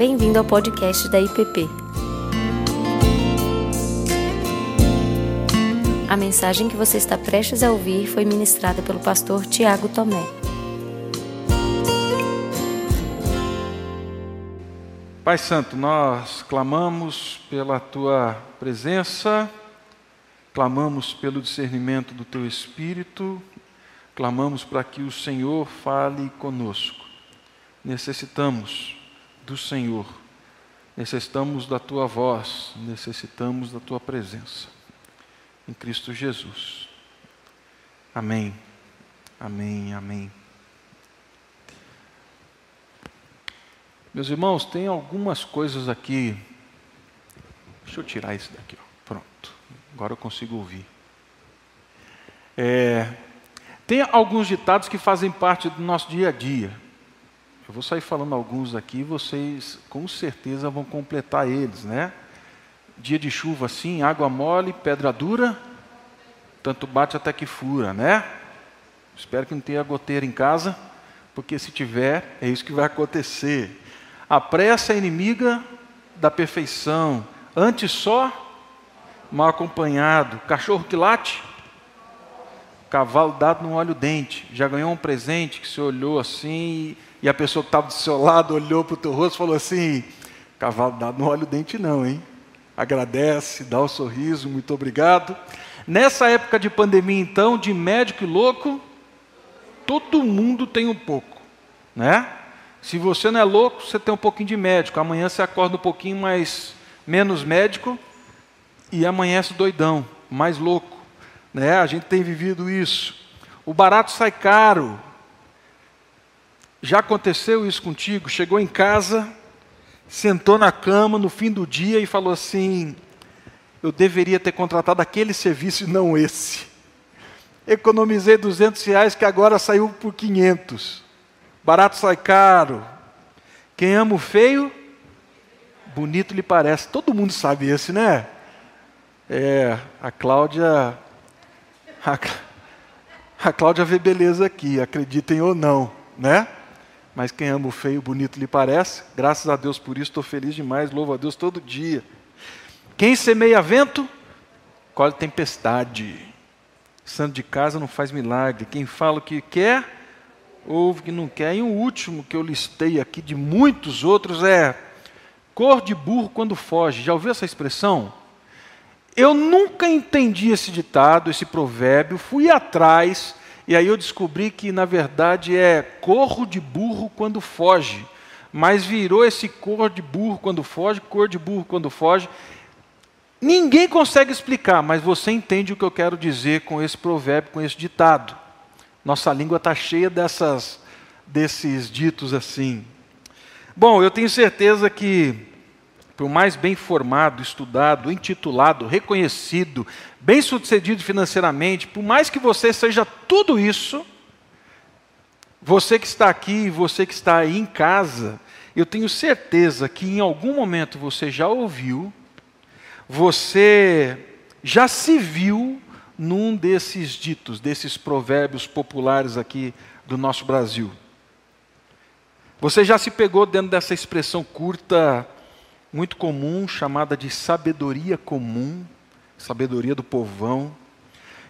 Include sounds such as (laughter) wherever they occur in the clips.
Bem-vindo ao podcast da IPP. A mensagem que você está prestes a ouvir foi ministrada pelo pastor Tiago Tomé. Pai Santo, nós clamamos pela tua presença, clamamos pelo discernimento do teu Espírito, clamamos para que o Senhor fale conosco. Necessitamos do Senhor, necessitamos da tua voz, necessitamos da tua presença. Em Cristo Jesus. Amém. Amém. Amém. Meus irmãos, tem algumas coisas aqui. Deixa eu tirar isso daqui. Ó. Pronto. Agora eu consigo ouvir. É, tem alguns ditados que fazem parte do nosso dia a dia. Eu vou sair falando alguns aqui, vocês com certeza vão completar eles, né? Dia de chuva assim, água mole, pedra dura, tanto bate até que fura, né? Espero que não tenha goteira em casa, porque se tiver, é isso que vai acontecer. A pressa é inimiga da perfeição. Antes só, mal acompanhado. Cachorro que late, cavalo dado no óleo dente. Já ganhou um presente que você olhou assim e a pessoa que estava do seu lado olhou para o teu rosto e falou assim: cavalo dado no óleo dente não, hein? Agradece, dá o um sorriso, muito obrigado. Nessa época de pandemia, então, de médico e louco, todo mundo tem um pouco, né? Se você não é louco, você tem um pouquinho de médico. Amanhã você acorda um pouquinho mais menos médico e amanhece doidão, mais louco. Né? A gente tem vivido isso. O barato sai caro. Já aconteceu isso contigo? Chegou em casa, sentou na cama no fim do dia e falou assim: Eu deveria ter contratado aquele serviço e não esse. Economizei 200 reais que agora saiu por 500. Barato sai caro. Quem ama o feio, bonito lhe parece. Todo mundo sabe esse, né? É, a Cláudia. A, a Cláudia vê beleza aqui, acreditem ou não, né? Mas quem ama o feio, bonito lhe parece. Graças a Deus por isso, estou feliz demais, louvo a Deus todo dia. Quem semeia vento, colhe tempestade. Santo de casa não faz milagre. Quem fala o que quer, ouve que não quer. E o último que eu listei aqui de muitos outros é cor de burro quando foge. Já ouviu essa expressão? Eu nunca entendi esse ditado, esse provérbio, fui atrás e aí eu descobri que na verdade é corro de burro quando foge. Mas virou esse cor de burro quando foge, cor de burro quando foge. Ninguém consegue explicar, mas você entende o que eu quero dizer com esse provérbio, com esse ditado. Nossa língua está cheia dessas, desses ditos assim. Bom, eu tenho certeza que, por mais bem formado, estudado, intitulado, reconhecido, bem sucedido financeiramente, por mais que você seja tudo isso, você que está aqui, você que está aí em casa, eu tenho certeza que em algum momento você já ouviu, você já se viu num desses ditos, desses provérbios populares aqui do nosso Brasil. Você já se pegou dentro dessa expressão curta, muito comum, chamada de sabedoria comum, sabedoria do povão,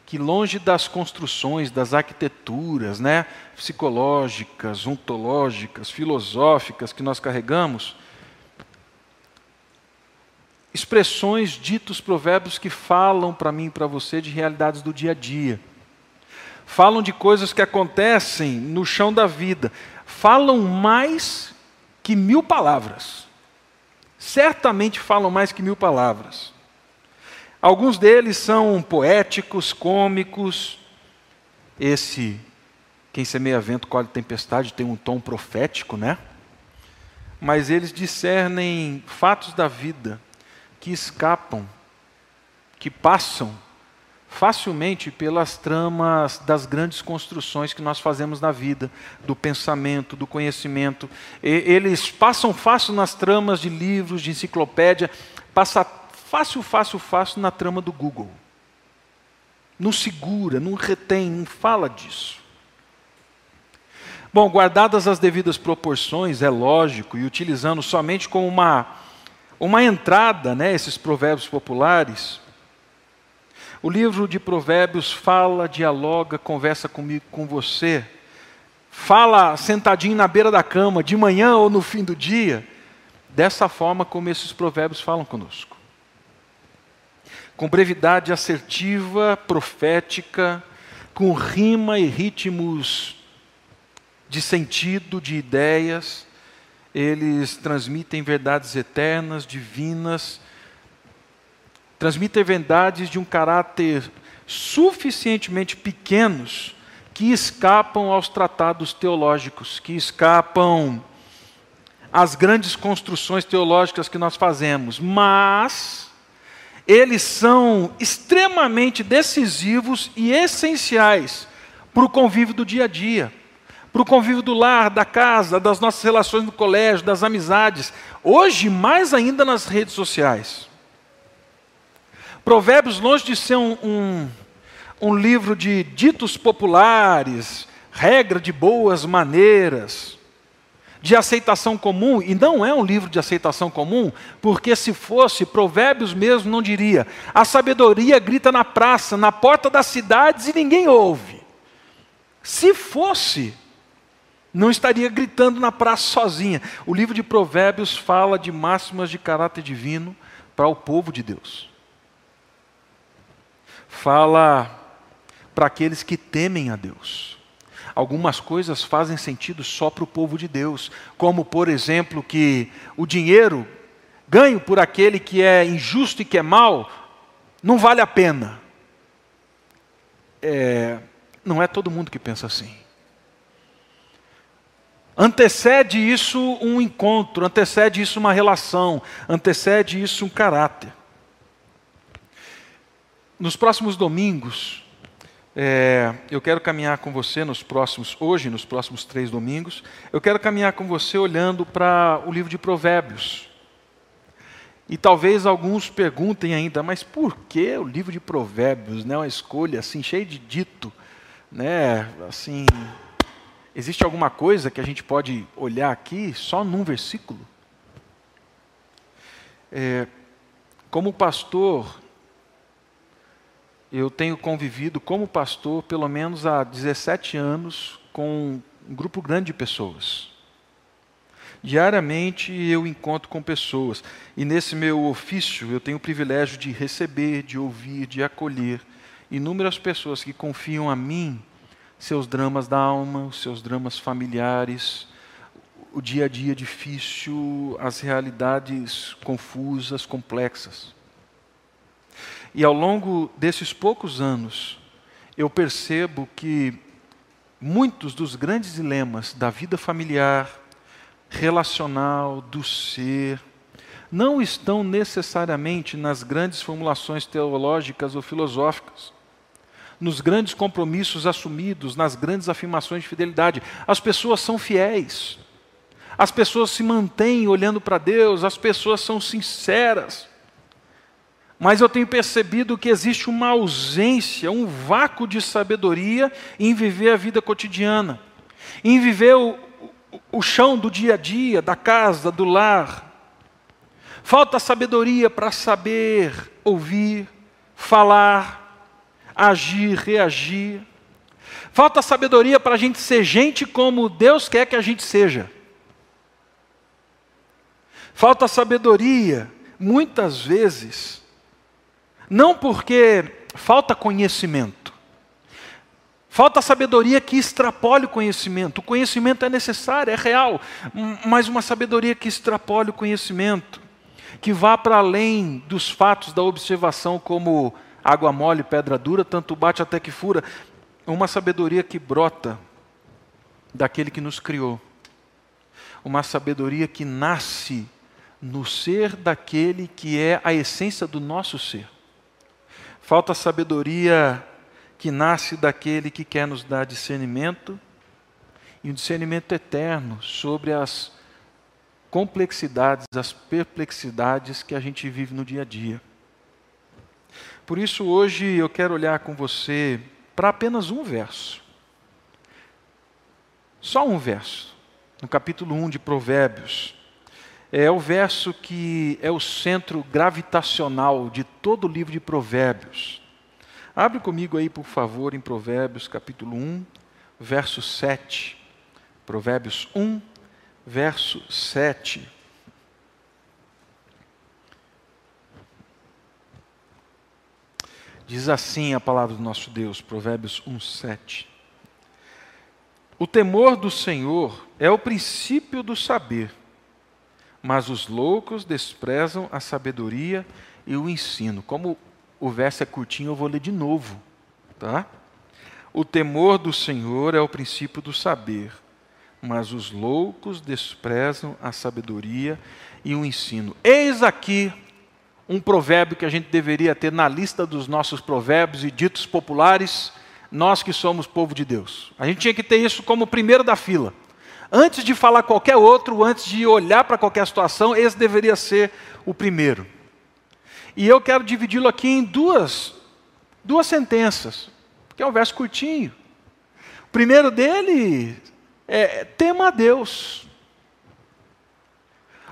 que longe das construções, das arquiteturas, né, psicológicas, ontológicas, filosóficas que nós carregamos, expressões, ditos, provérbios que falam para mim e para você de realidades do dia a dia. Falam de coisas que acontecem no chão da vida. Falam mais que mil palavras. Certamente falam mais que mil palavras. Alguns deles são poéticos, cômicos. Esse, quem semeia vento, colhe tempestade, tem um tom profético, né? Mas eles discernem fatos da vida que escapam, que passam facilmente pelas tramas das grandes construções que nós fazemos na vida, do pensamento, do conhecimento. E, eles passam fácil nas tramas de livros, de enciclopédia, passa fácil, fácil, fácil na trama do Google. Não segura, não retém, não fala disso. Bom, guardadas as devidas proporções, é lógico, e utilizando somente como uma, uma entrada, né, esses provérbios populares, o livro de Provérbios fala, dialoga, conversa comigo, com você, fala sentadinho na beira da cama, de manhã ou no fim do dia, dessa forma como esses provérbios falam conosco. Com brevidade assertiva, profética, com rima e ritmos de sentido, de ideias, eles transmitem verdades eternas, divinas, transmitem verdades de um caráter suficientemente pequenos que escapam aos tratados teológicos, que escapam às grandes construções teológicas que nós fazemos, mas eles são extremamente decisivos e essenciais para o convívio do dia a dia para o convívio do lar, da casa, das nossas relações no colégio, das amizades. Hoje, mais ainda nas redes sociais. Provérbios, longe de ser um, um, um livro de ditos populares, regra de boas maneiras, de aceitação comum, e não é um livro de aceitação comum, porque se fosse, Provérbios mesmo não diria: a sabedoria grita na praça, na porta das cidades e ninguém ouve. Se fosse, não estaria gritando na praça sozinha. O livro de Provérbios fala de máximas de caráter divino para o povo de Deus. Fala para aqueles que temem a Deus. Algumas coisas fazem sentido só para o povo de Deus, como, por exemplo, que o dinheiro ganho por aquele que é injusto e que é mal não vale a pena. É, não é todo mundo que pensa assim. Antecede isso um encontro, antecede isso uma relação, antecede isso um caráter. Nos próximos domingos, é, eu quero caminhar com você nos próximos, hoje, nos próximos três domingos, eu quero caminhar com você olhando para o livro de Provérbios. E talvez alguns perguntem ainda, mas por que o livro de Provérbios, né, uma escolha assim cheia de dito, né, assim, Existe alguma coisa que a gente pode olhar aqui só num versículo? É, como pastor, eu tenho convivido como pastor pelo menos há 17 anos com um grupo grande de pessoas. Diariamente eu encontro com pessoas e nesse meu ofício eu tenho o privilégio de receber, de ouvir, de acolher inúmeras pessoas que confiam a mim seus dramas da alma, os seus dramas familiares, o dia a dia difícil, as realidades confusas, complexas. E ao longo desses poucos anos, eu percebo que muitos dos grandes dilemas da vida familiar, relacional, do ser, não estão necessariamente nas grandes formulações teológicas ou filosóficas nos grandes compromissos assumidos, nas grandes afirmações de fidelidade. As pessoas são fiéis, as pessoas se mantêm olhando para Deus, as pessoas são sinceras. Mas eu tenho percebido que existe uma ausência, um vácuo de sabedoria em viver a vida cotidiana, em viver o, o, chão do dia a dia, da casa, do lar. Falta sabedoria para saber ouvir, falar, agir, reagir. Falta sabedoria para a gente ser gente como Deus quer que a gente seja. Falta sabedoria, muitas vezes, não porque falta conhecimento. Falta sabedoria que extrapole o conhecimento. O conhecimento é necessário, é real, mas uma sabedoria que extrapole o conhecimento, que vá para além dos fatos da observação como água mole, pedra dura, tanto bate até que fura. Uma sabedoria que brota daquele que nos criou. Uma sabedoria que nasce no ser daquele que é a essência do nosso ser. Falta sabedoria que nasce daquele que quer nos dar discernimento e um discernimento eterno sobre as complexidades, as perplexidades que a gente vive no dia a dia. Por isso, hoje eu quero olhar com você para apenas um verso. Só um verso, no capítulo 1 de Provérbios. É o verso que é o centro gravitacional de todo o livro de Provérbios. Abre comigo aí, por favor, em Provérbios, capítulo 1, verso 7. Provérbios 1, verso 7. Diz assim a palavra do nosso Deus, Provérbios 1, 7. O temor do Senhor é o princípio do saber, mas os loucos desprezam a sabedoria e o ensino. Como o verso é curtinho, eu vou ler de novo, tá? O temor do Senhor é o princípio do saber, mas os loucos desprezam a sabedoria e o ensino. Eis aqui um provérbio que a gente deveria ter na lista dos nossos provérbios e ditos populares nós que somos povo de Deus. A gente tinha que ter isso como primeiro da fila. Antes de falar qualquer outro, antes de olhar para qualquer situação, esse deveria ser o primeiro. E eu quero dividi-lo aqui em duas, duas sentenças, que é um verso curtinho. O primeiro dele é tema a Deus.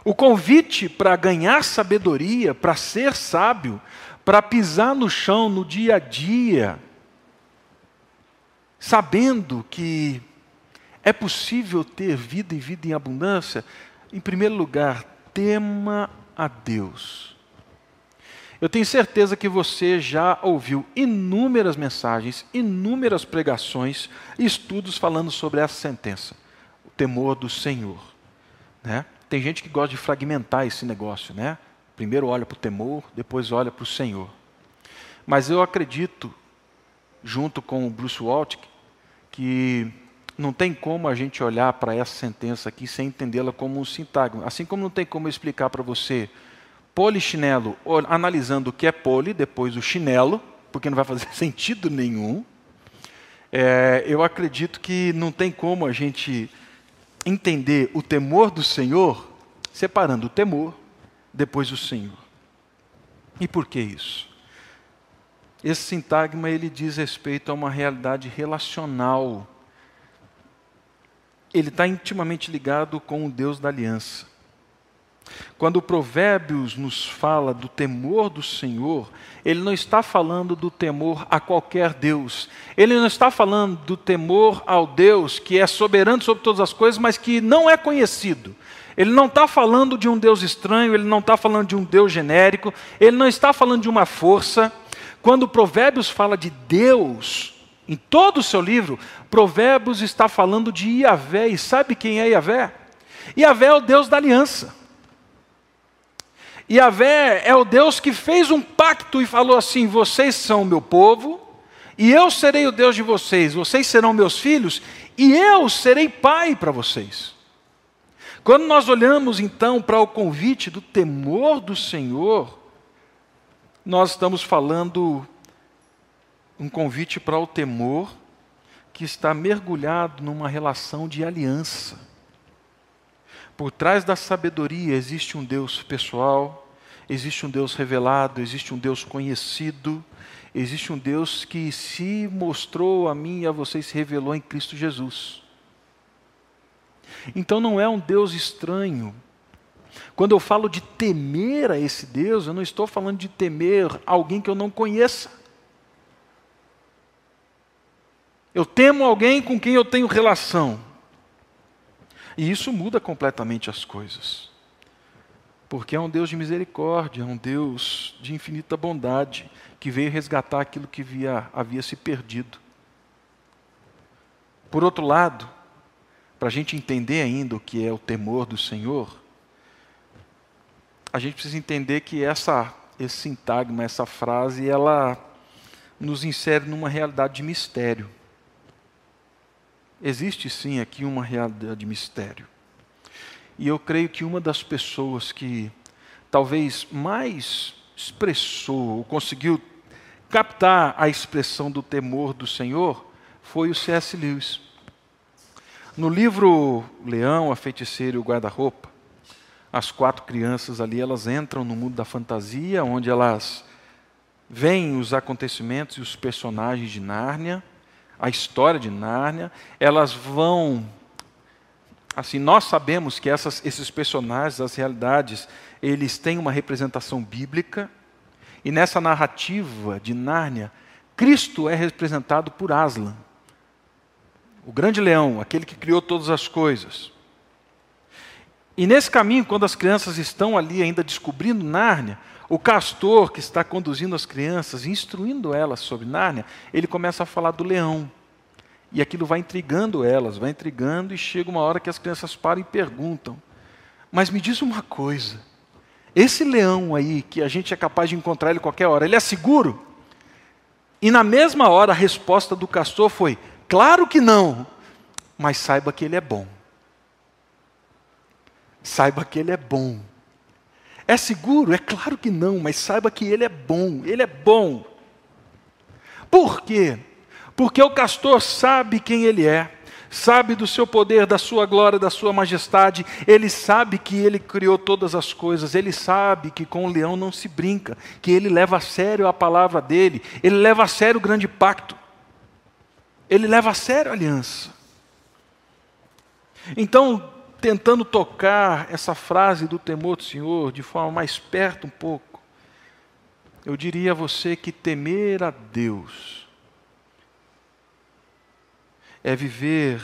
O convite para ganhar sabedoria, para ser sábio, para pisar no chão no dia a dia, sabendo que é possível ter vida e vida em abundância, em primeiro lugar, tema a Deus. Eu tenho certeza que você já ouviu inúmeras mensagens, inúmeras pregações, estudos falando sobre essa sentença, o temor do Senhor. Né? Tem gente que gosta de fragmentar esse negócio, né? Primeiro olha para o temor, depois olha para o Senhor. Mas eu acredito junto com o Bruce Waltke, que não tem como a gente olhar para essa sentença aqui sem entendê-la como um sintagma. Assim como não tem como explicar para você polichinelo, analisando o que é poli, depois o chinelo, porque não vai fazer (laughs) sentido nenhum. É, eu acredito que não tem como a gente entender o temor do Senhor separando o temor depois o Senhor. E por que isso? Esse sintagma ele diz respeito a uma realidade relacional. Ele está intimamente ligado com o Deus da aliança. Quando o Provérbios nos fala do temor do Senhor, ele não está falando do temor a qualquer Deus. Ele não está falando do temor ao Deus que é soberano sobre todas as coisas, mas que não é conhecido. Ele não está falando de um Deus estranho, ele não está falando de um Deus genérico, ele não está falando de uma força, quando Provérbios fala de Deus, em todo o seu livro, Provérbios está falando de Iavé. E sabe quem é Iavé? Iavé é o Deus da aliança. Iavé é o Deus que fez um pacto e falou assim: vocês são meu povo, e eu serei o Deus de vocês, vocês serão meus filhos, e eu serei pai para vocês. Quando nós olhamos então para o convite do temor do Senhor, nós estamos falando um convite para o temor que está mergulhado numa relação de aliança. Por trás da sabedoria existe um Deus pessoal, existe um Deus revelado, existe um Deus conhecido, existe um Deus que se mostrou a mim e a vocês, se revelou em Cristo Jesus. Então não é um Deus estranho, quando eu falo de temer a esse Deus, eu não estou falando de temer alguém que eu não conheça. Eu temo alguém com quem eu tenho relação. E isso muda completamente as coisas. Porque é um Deus de misericórdia, é um Deus de infinita bondade, que veio resgatar aquilo que havia, havia se perdido. Por outro lado, para a gente entender ainda o que é o temor do Senhor, a gente precisa entender que essa, esse sintagma, essa frase, ela nos insere numa realidade de mistério. Existe sim aqui uma realidade de mistério. E eu creio que uma das pessoas que talvez mais expressou, ou conseguiu captar a expressão do temor do Senhor, foi o C.S. Lewis. No livro Leão, a Feiticeira e o Guarda-Roupa, as quatro crianças ali, elas entram no mundo da fantasia, onde elas veem os acontecimentos e os personagens de Nárnia, a história de Nárnia, elas vão assim, nós sabemos que essas, esses personagens, as realidades, eles têm uma representação bíblica, e nessa narrativa de Nárnia, Cristo é representado por Aslan, o grande leão, aquele que criou todas as coisas. E nesse caminho, quando as crianças estão ali ainda descobrindo Nárnia, o castor que está conduzindo as crianças, instruindo elas sobre Nárnia, ele começa a falar do leão. E aquilo vai intrigando elas, vai intrigando, e chega uma hora que as crianças param e perguntam: Mas me diz uma coisa, esse leão aí, que a gente é capaz de encontrar ele qualquer hora, ele é seguro? E na mesma hora a resposta do castor foi: Claro que não, mas saiba que ele é bom. Saiba que ele é bom. É seguro? É claro que não, mas saiba que ele é bom, ele é bom. Por quê? Porque o castor sabe quem ele é, sabe do seu poder, da sua glória, da sua majestade, ele sabe que ele criou todas as coisas, ele sabe que com o leão não se brinca, que ele leva a sério a palavra dele, ele leva a sério o grande pacto, ele leva a sério a aliança. Então, tentando tocar essa frase do temor do Senhor de forma mais perto um pouco, eu diria a você que temer a Deus é viver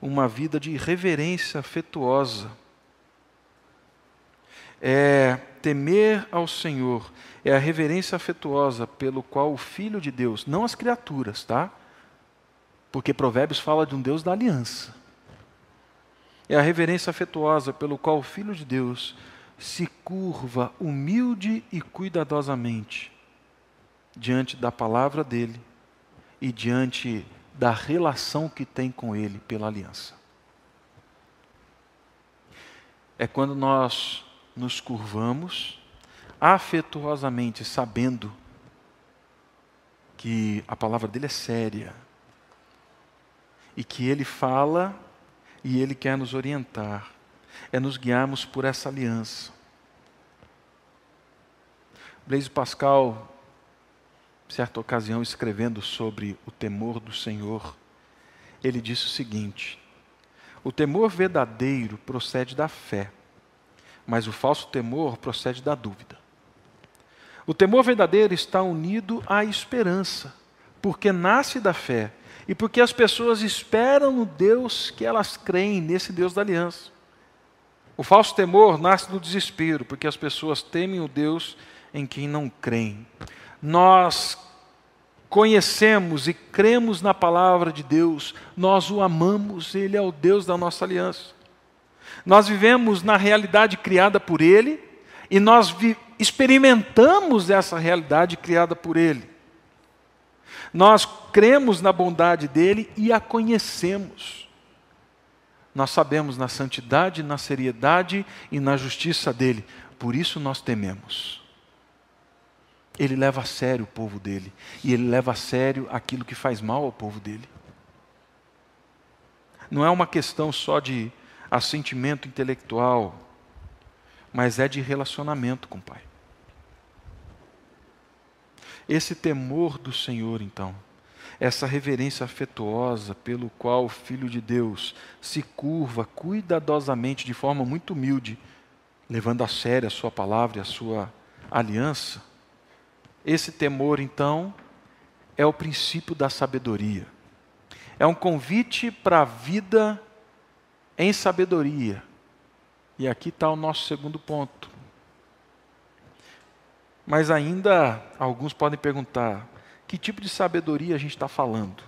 uma vida de reverência afetuosa. É temer ao Senhor, é a reverência afetuosa pelo qual o Filho de Deus, não as criaturas, tá? Porque Provérbios fala de um Deus da aliança é a reverência afetuosa pelo qual o Filho de Deus se curva humilde e cuidadosamente diante da palavra dele e diante da relação que tem com ele pela aliança. É quando nós nos curvamos afetuosamente, sabendo que a palavra dele é séria e que ele fala e Ele quer nos orientar, é nos guiarmos por essa aliança. Blaise Pascal, certa ocasião, escrevendo sobre o temor do Senhor, ele disse o seguinte: O temor verdadeiro procede da fé, mas o falso temor procede da dúvida. O temor verdadeiro está unido à esperança, porque nasce da fé e porque as pessoas esperam no Deus que elas creem, nesse Deus da aliança. O falso temor nasce do desespero, porque as pessoas temem o Deus em quem não creem. Nós conhecemos e cremos na palavra de Deus, nós o amamos, Ele é o Deus da nossa aliança. Nós vivemos na realidade criada por Ele e nós experimentamos essa realidade criada por Ele. Nós cremos na bondade dele e a conhecemos. Nós sabemos na santidade, na seriedade e na justiça dele. Por isso nós tememos. Ele leva a sério o povo dele. E ele leva a sério aquilo que faz mal ao povo dele. Não é uma questão só de assentimento intelectual, mas é de relacionamento com o Pai. Esse temor do Senhor, então, essa reverência afetuosa pelo qual o Filho de Deus se curva cuidadosamente, de forma muito humilde, levando a sério a Sua palavra e a Sua aliança, esse temor, então, é o princípio da sabedoria. É um convite para a vida em sabedoria. E aqui está o nosso segundo ponto. Mas ainda alguns podem perguntar: que tipo de sabedoria a gente está falando?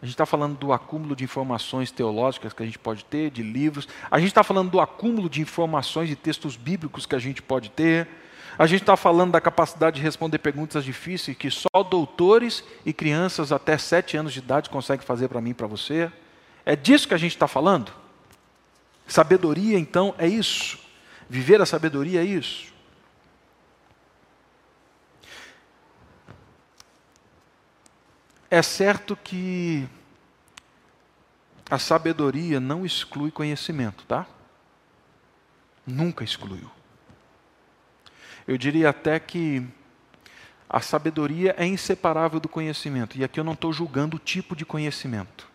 A gente está falando do acúmulo de informações teológicas que a gente pode ter, de livros. A gente está falando do acúmulo de informações de textos bíblicos que a gente pode ter. A gente está falando da capacidade de responder perguntas difíceis que só doutores e crianças até sete anos de idade conseguem fazer para mim e para você. É disso que a gente está falando? Sabedoria, então, é isso. Viver a sabedoria é isso. É certo que a sabedoria não exclui conhecimento, tá? Nunca excluiu. Eu diria até que a sabedoria é inseparável do conhecimento. E aqui eu não estou julgando o tipo de conhecimento.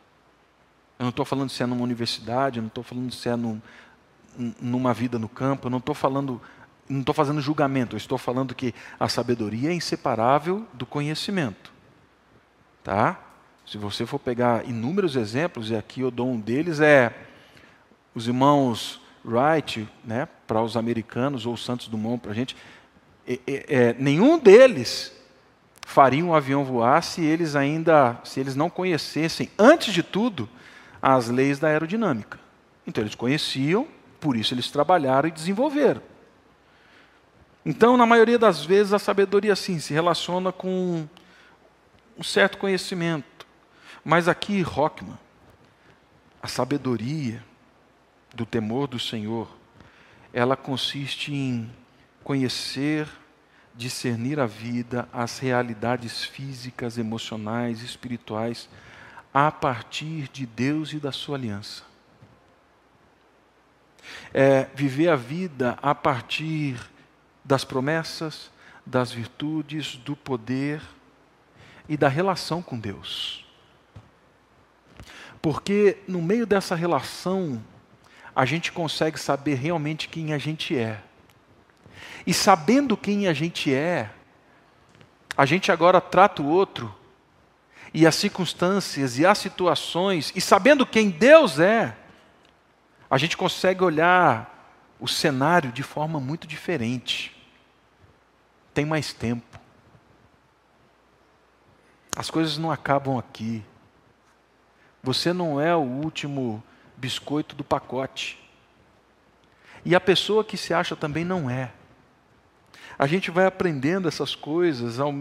Eu não estou falando se é numa universidade, eu não estou falando se é num, numa vida no campo, eu não estou falando, não estou fazendo julgamento, eu estou falando que a sabedoria é inseparável do conhecimento. Tá? Se você for pegar inúmeros exemplos, e aqui eu dou um deles, é os irmãos Wright, né, para os americanos, ou Santos Dumont para a gente, é, é, nenhum deles faria um avião voar se eles ainda, se eles não conhecessem, antes de tudo, as leis da aerodinâmica. Então eles conheciam, por isso eles trabalharam e desenvolveram. Então, na maioria das vezes, a sabedoria sim se relaciona com um certo conhecimento. Mas aqui, Rockman, a sabedoria do temor do Senhor, ela consiste em conhecer, discernir a vida, as realidades físicas, emocionais, espirituais, a partir de Deus e da sua aliança. É viver a vida a partir das promessas, das virtudes, do poder e da relação com Deus. Porque no meio dessa relação, a gente consegue saber realmente quem a gente é. E sabendo quem a gente é, a gente agora trata o outro e as circunstâncias e as situações, e sabendo quem Deus é, a gente consegue olhar o cenário de forma muito diferente. Tem mais tempo. As coisas não acabam aqui. Você não é o último biscoito do pacote. E a pessoa que se acha também não é. A gente vai aprendendo essas coisas ao,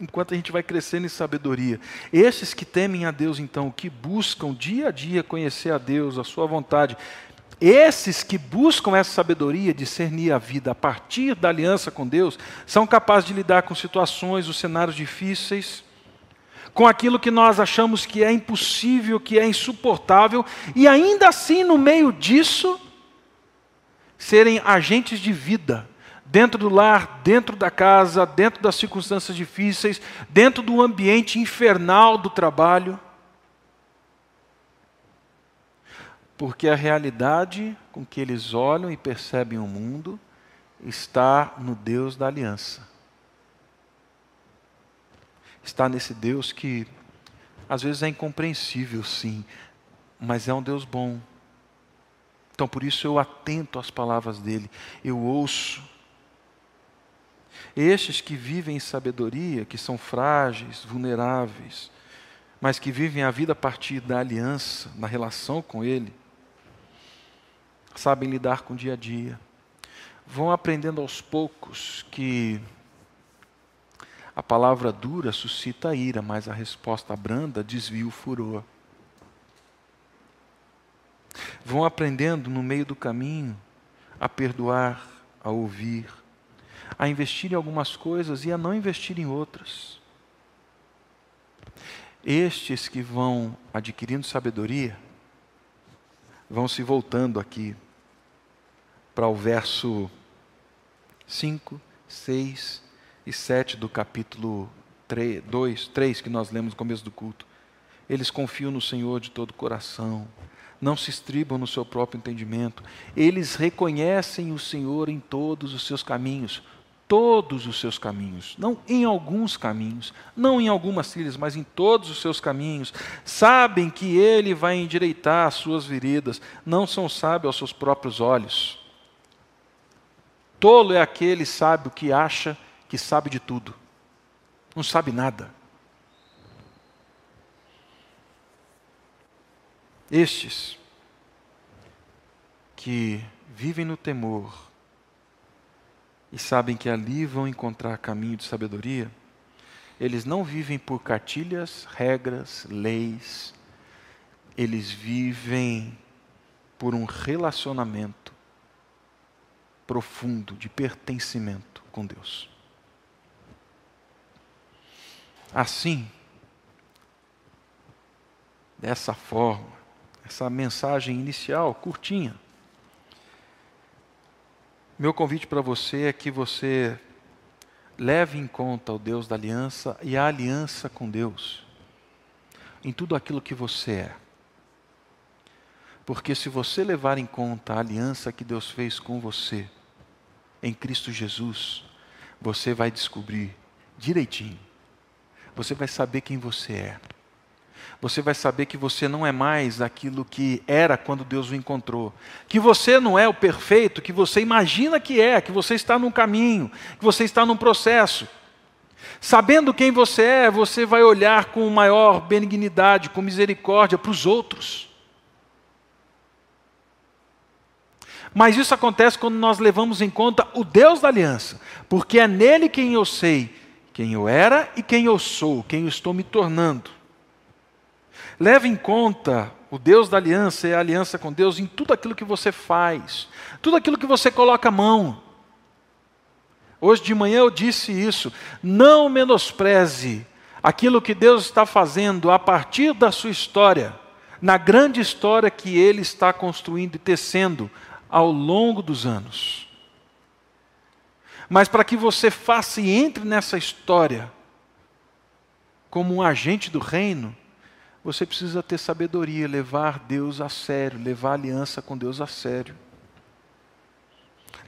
enquanto a gente vai crescendo em sabedoria. Esses que temem a Deus, então, que buscam dia a dia conhecer a Deus, a Sua vontade, esses que buscam essa sabedoria, discernir a vida a partir da aliança com Deus, são capazes de lidar com situações, os cenários difíceis, com aquilo que nós achamos que é impossível, que é insuportável, e ainda assim, no meio disso, serem agentes de vida dentro do lar, dentro da casa, dentro das circunstâncias difíceis, dentro do ambiente infernal do trabalho. Porque a realidade com que eles olham e percebem o mundo está no Deus da aliança. Está nesse Deus que às vezes é incompreensível, sim, mas é um Deus bom. Então por isso eu atento às palavras dele, eu ouço, estes que vivem em sabedoria, que são frágeis, vulneráveis, mas que vivem a vida a partir da aliança, na relação com Ele, sabem lidar com o dia a dia, vão aprendendo aos poucos que a palavra dura suscita a ira, mas a resposta branda desvia o furor. Vão aprendendo no meio do caminho a perdoar, a ouvir, a investir em algumas coisas e a não investir em outras. Estes que vão adquirindo sabedoria, vão se voltando aqui para o verso 5, 6 e 7 do capítulo 3, 2, 3 que nós lemos no começo do culto. Eles confiam no Senhor de todo o coração, não se estribam no seu próprio entendimento, eles reconhecem o Senhor em todos os seus caminhos, todos os seus caminhos, não em alguns caminhos, não em algumas trilhas, mas em todos os seus caminhos. Sabem que Ele vai endireitar as suas veredas, não são sábios aos seus próprios olhos. Tolo é aquele sábio que acha que sabe de tudo, não sabe nada. Estes que vivem no temor, e sabem que ali vão encontrar caminho de sabedoria, eles não vivem por cartilhas, regras, leis, eles vivem por um relacionamento profundo de pertencimento com Deus. Assim, dessa forma, essa mensagem inicial, curtinha, meu convite para você é que você leve em conta o Deus da aliança e a aliança com Deus em tudo aquilo que você é. Porque se você levar em conta a aliança que Deus fez com você em Cristo Jesus, você vai descobrir direitinho. Você vai saber quem você é. Você vai saber que você não é mais aquilo que era quando Deus o encontrou. Que você não é o perfeito que você imagina que é, que você está num caminho, que você está num processo. Sabendo quem você é, você vai olhar com maior benignidade, com misericórdia para os outros. Mas isso acontece quando nós levamos em conta o Deus da aliança, porque é nele quem eu sei quem eu era e quem eu sou, quem eu estou me tornando. Leve em conta o Deus da aliança e a aliança com Deus em tudo aquilo que você faz, tudo aquilo que você coloca a mão. Hoje de manhã eu disse isso. Não menospreze aquilo que Deus está fazendo a partir da sua história, na grande história que Ele está construindo e tecendo ao longo dos anos. Mas para que você faça e entre nessa história como um agente do reino, você precisa ter sabedoria, levar Deus a sério, levar a aliança com Deus a sério.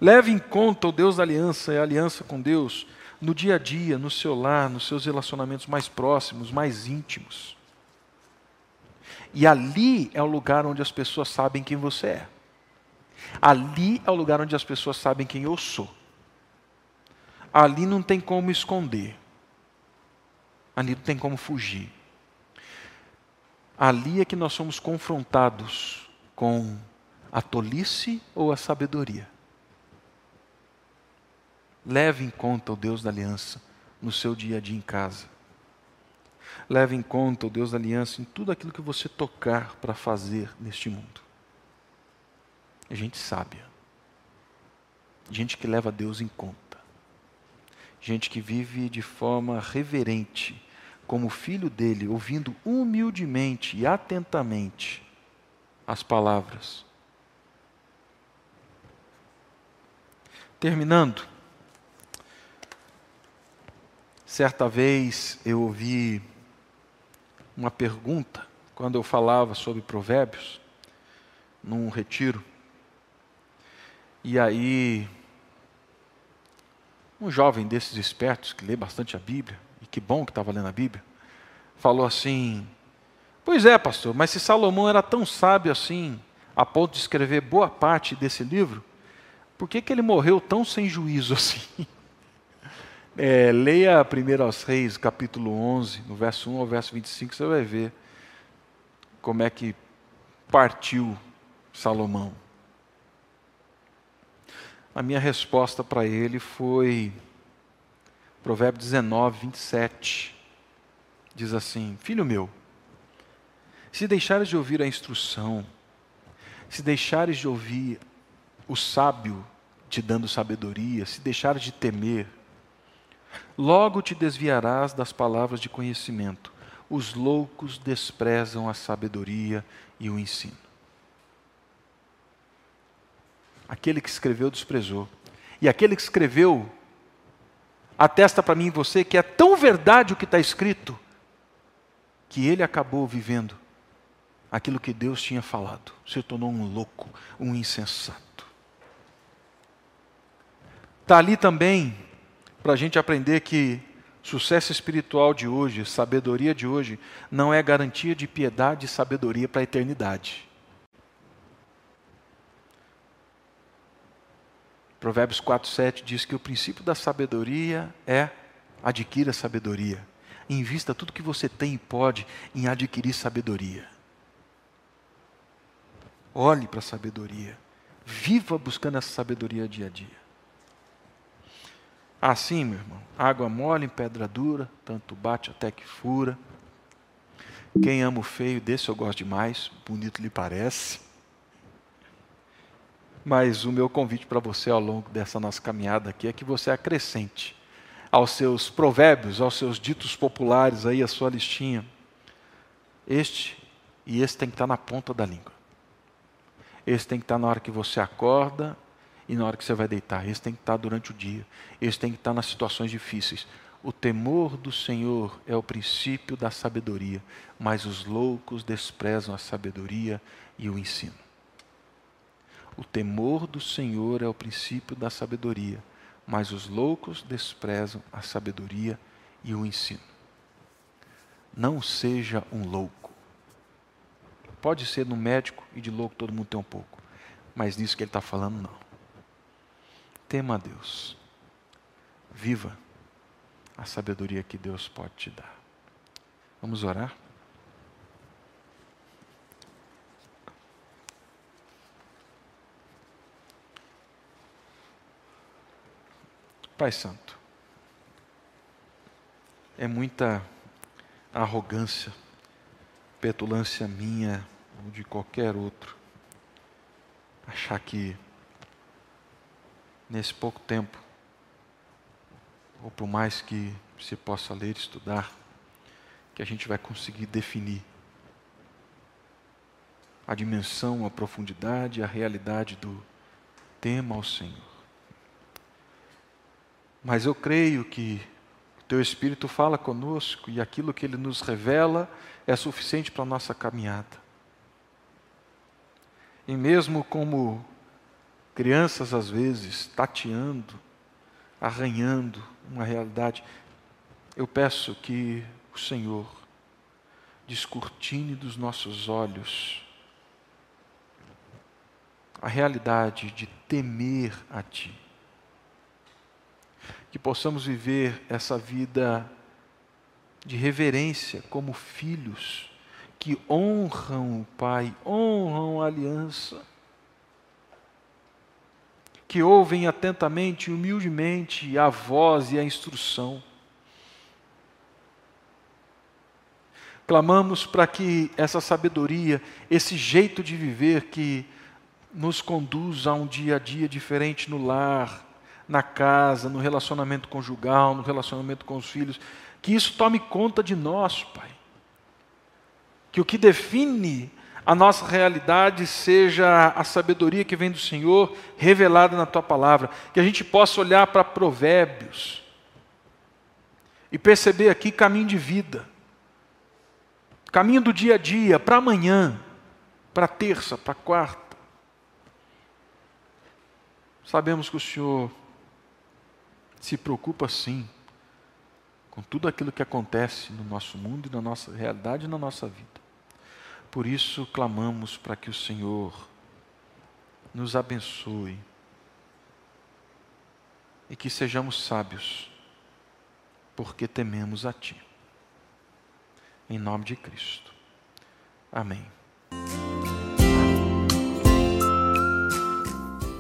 Leve em conta o Deus da aliança e a aliança com Deus no dia a dia, no seu lar, nos seus relacionamentos mais próximos, mais íntimos. E ali é o lugar onde as pessoas sabem quem você é. Ali é o lugar onde as pessoas sabem quem eu sou. Ali não tem como esconder. Ali não tem como fugir. Ali é que nós somos confrontados com a tolice ou a sabedoria. Leve em conta o Deus da aliança no seu dia a dia em casa. Leve em conta o Deus da aliança em tudo aquilo que você tocar para fazer neste mundo. É gente sábia. Gente que leva Deus em conta. Gente que vive de forma reverente, como filho dele, ouvindo humildemente e atentamente as palavras. Terminando, Certa vez eu ouvi uma pergunta quando eu falava sobre provérbios num retiro. E aí um jovem desses espertos que lê bastante a Bíblia, e que bom que estava lendo a Bíblia, falou assim: Pois é, pastor, mas se Salomão era tão sábio assim, a ponto de escrever boa parte desse livro, por que, que ele morreu tão sem juízo assim? (laughs) É, leia 1 aos Reis, capítulo 11, no verso 1 ao verso 25, você vai ver como é que partiu Salomão. A minha resposta para ele foi Provérbio 19, 27. Diz assim: Filho meu, se deixares de ouvir a instrução, se deixares de ouvir o sábio te dando sabedoria, se deixares de temer, Logo te desviarás das palavras de conhecimento. Os loucos desprezam a sabedoria e o ensino. Aquele que escreveu desprezou. E aquele que escreveu atesta para mim e você que é tão verdade o que está escrito, que ele acabou vivendo aquilo que Deus tinha falado. Se tornou um louco, um insensato. Está ali também para a gente aprender que sucesso espiritual de hoje, sabedoria de hoje, não é garantia de piedade e sabedoria para a eternidade. Provérbios 4, 7 diz que o princípio da sabedoria é adquira sabedoria. Invista tudo que você tem e pode em adquirir sabedoria. Olhe para a sabedoria. Viva buscando essa sabedoria dia a dia. Assim, meu irmão, água mole em pedra dura, tanto bate até que fura. Quem ama o feio, desse eu gosto demais, bonito lhe parece. Mas o meu convite para você ao longo dessa nossa caminhada aqui é que você acrescente aos seus provérbios, aos seus ditos populares aí, a sua listinha. Este e esse tem que estar na ponta da língua. Esse tem que estar na hora que você acorda e na hora que você vai deitar. Esse tem que estar durante o dia. Esse tem que estar nas situações difíceis. O temor do Senhor é o princípio da sabedoria, mas os loucos desprezam a sabedoria e o ensino. O temor do Senhor é o princípio da sabedoria, mas os loucos desprezam a sabedoria e o ensino. Não seja um louco. Pode ser no médico e de louco todo mundo tem um pouco, mas nisso que ele está falando, não. Tema a Deus. Viva a sabedoria que Deus pode te dar. Vamos orar? Pai Santo, é muita arrogância, petulância minha ou de qualquer outro, achar que nesse pouco tempo, ou por mais que se possa ler estudar, que a gente vai conseguir definir a dimensão, a profundidade, a realidade do tema ao Senhor. Mas eu creio que o Teu Espírito fala conosco e aquilo que Ele nos revela é suficiente para a nossa caminhada. E mesmo como crianças, às vezes, tateando, arranhando uma realidade, eu peço que o Senhor descortine dos nossos olhos a realidade de temer a Ti que possamos viver essa vida de reverência como filhos que honram o Pai, honram a aliança, que ouvem atentamente e humildemente a voz e a instrução. Clamamos para que essa sabedoria, esse jeito de viver que nos conduz a um dia a dia diferente no lar, na casa, no relacionamento conjugal, no relacionamento com os filhos, que isso tome conta de nós, Pai. Que o que define a nossa realidade seja a sabedoria que vem do Senhor revelada na tua palavra, que a gente possa olhar para provérbios e perceber aqui caminho de vida, caminho do dia a dia, para amanhã, para terça, para quarta. Sabemos que o Senhor se preocupa sim com tudo aquilo que acontece no nosso mundo e na nossa realidade e na nossa vida. Por isso clamamos para que o Senhor nos abençoe e que sejamos sábios, porque tememos a Ti. Em nome de Cristo. Amém.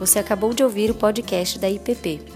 Você acabou de ouvir o podcast da IPP.